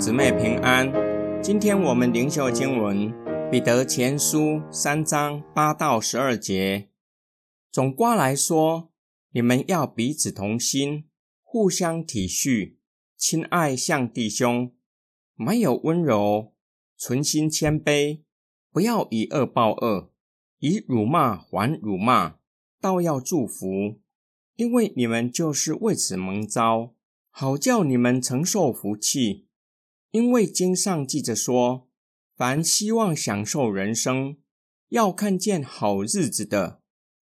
姊妹平安。今天我们灵修经文《彼得前书》三章八到十二节。总括来说，你们要彼此同心，互相体恤，亲爱像弟兄，满有温柔，存心谦卑，不要以恶报恶，以辱骂还辱骂，倒要祝福，因为你们就是为此蒙召，好叫你们承受福气。因为经上记着说，凡希望享受人生，要看见好日子的，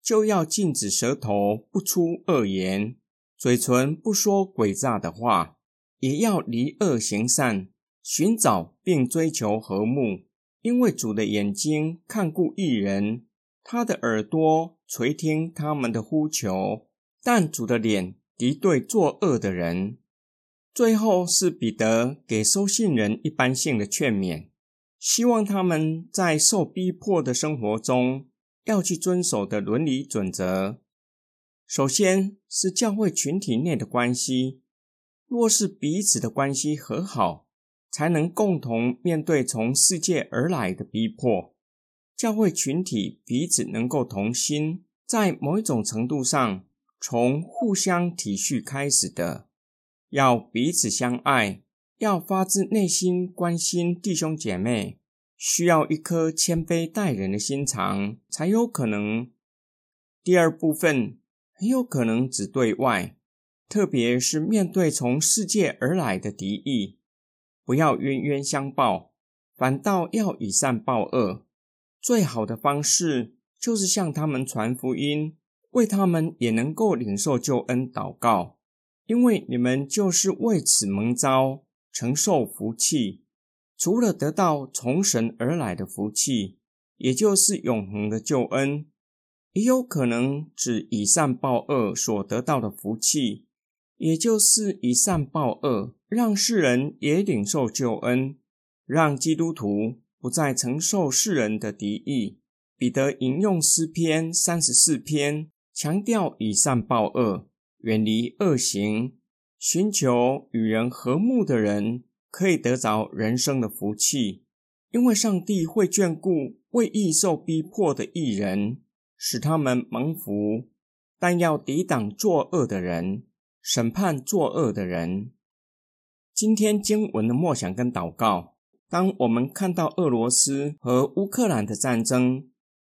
就要禁止舌头不出恶言，嘴唇不说诡诈的话，也要离恶行善，寻找并追求和睦。因为主的眼睛看顾一人，他的耳朵垂听他们的呼求，但主的脸敌对作恶的人。最后是彼得给收信人一般性的劝勉，希望他们在受逼迫的生活中要去遵守的伦理准则。首先是教会群体内的关系，若是彼此的关系和好，才能共同面对从世界而来的逼迫。教会群体彼此能够同心，在某一种程度上，从互相体恤开始的。要彼此相爱，要发自内心关心弟兄姐妹，需要一颗谦卑待人的心肠，才有可能。第二部分很有可能只对外，特别是面对从世界而来的敌意，不要冤冤相报，反倒要以善报恶。最好的方式就是向他们传福音，为他们也能够领受救恩祷告。因为你们就是为此蒙召，承受福气。除了得到从神而来的福气，也就是永恒的救恩，也有可能指以善报恶所得到的福气，也就是以善报恶，让世人也领受救恩，让基督徒不再承受世人的敌意。彼得引用诗篇三十四篇，强调以善报恶。远离恶行，寻求与人和睦的人，可以得着人生的福气。因为上帝会眷顾为义受逼迫的艺人，使他们蒙福；但要抵挡作恶的人，审判作恶的人。今天经文的默想跟祷告，当我们看到俄罗斯和乌克兰的战争，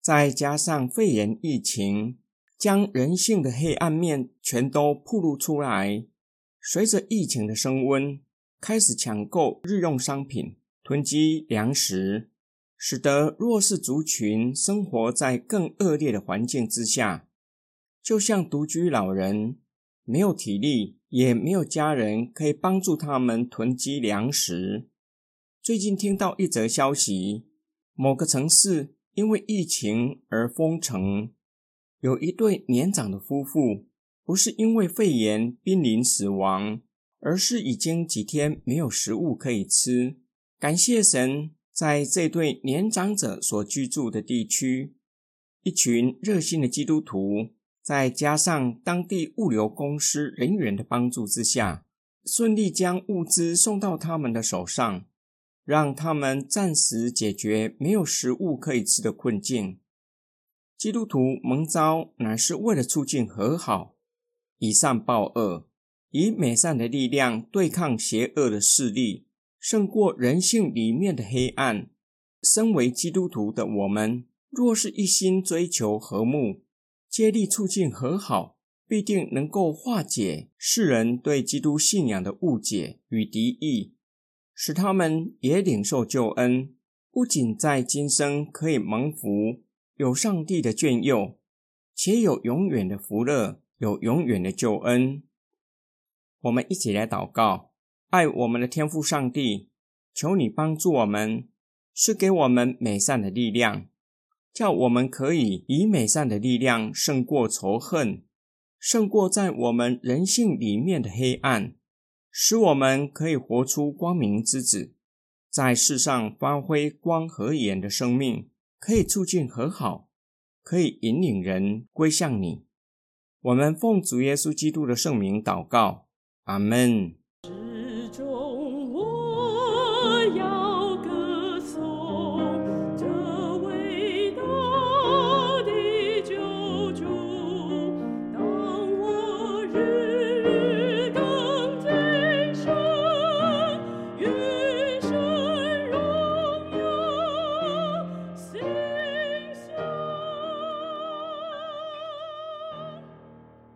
再加上肺炎疫情。将人性的黑暗面全都暴露出来。随着疫情的升温，开始抢购日用商品，囤积粮食，使得弱势族群生活在更恶劣的环境之下。就像独居老人，没有体力，也没有家人可以帮助他们囤积粮食。最近听到一则消息，某个城市因为疫情而封城。有一对年长的夫妇，不是因为肺炎濒临死亡，而是已经几天没有食物可以吃。感谢神，在这对年长者所居住的地区，一群热心的基督徒，再加上当地物流公司人员的帮助之下，顺利将物资送到他们的手上，让他们暂时解决没有食物可以吃的困境。基督徒蒙召乃是为了促进和好，以善报恶，以美善的力量对抗邪恶的势力，胜过人性里面的黑暗。身为基督徒的我们，若是一心追求和睦，接力促进和好，必定能够化解世人对基督信仰的误解与敌意，使他们也领受救恩，不仅在今生可以蒙福。有上帝的眷佑，且有永远的福乐，有永远的救恩。我们一起来祷告：爱我们的天父上帝，求你帮助我们，是给我们美善的力量，叫我们可以以美善的力量胜过仇恨，胜过在我们人性里面的黑暗，使我们可以活出光明之子，在世上发挥光和盐的生命。可以促进和好，可以引领人归向你。我们奉主耶稣基督的圣名祷告，阿门。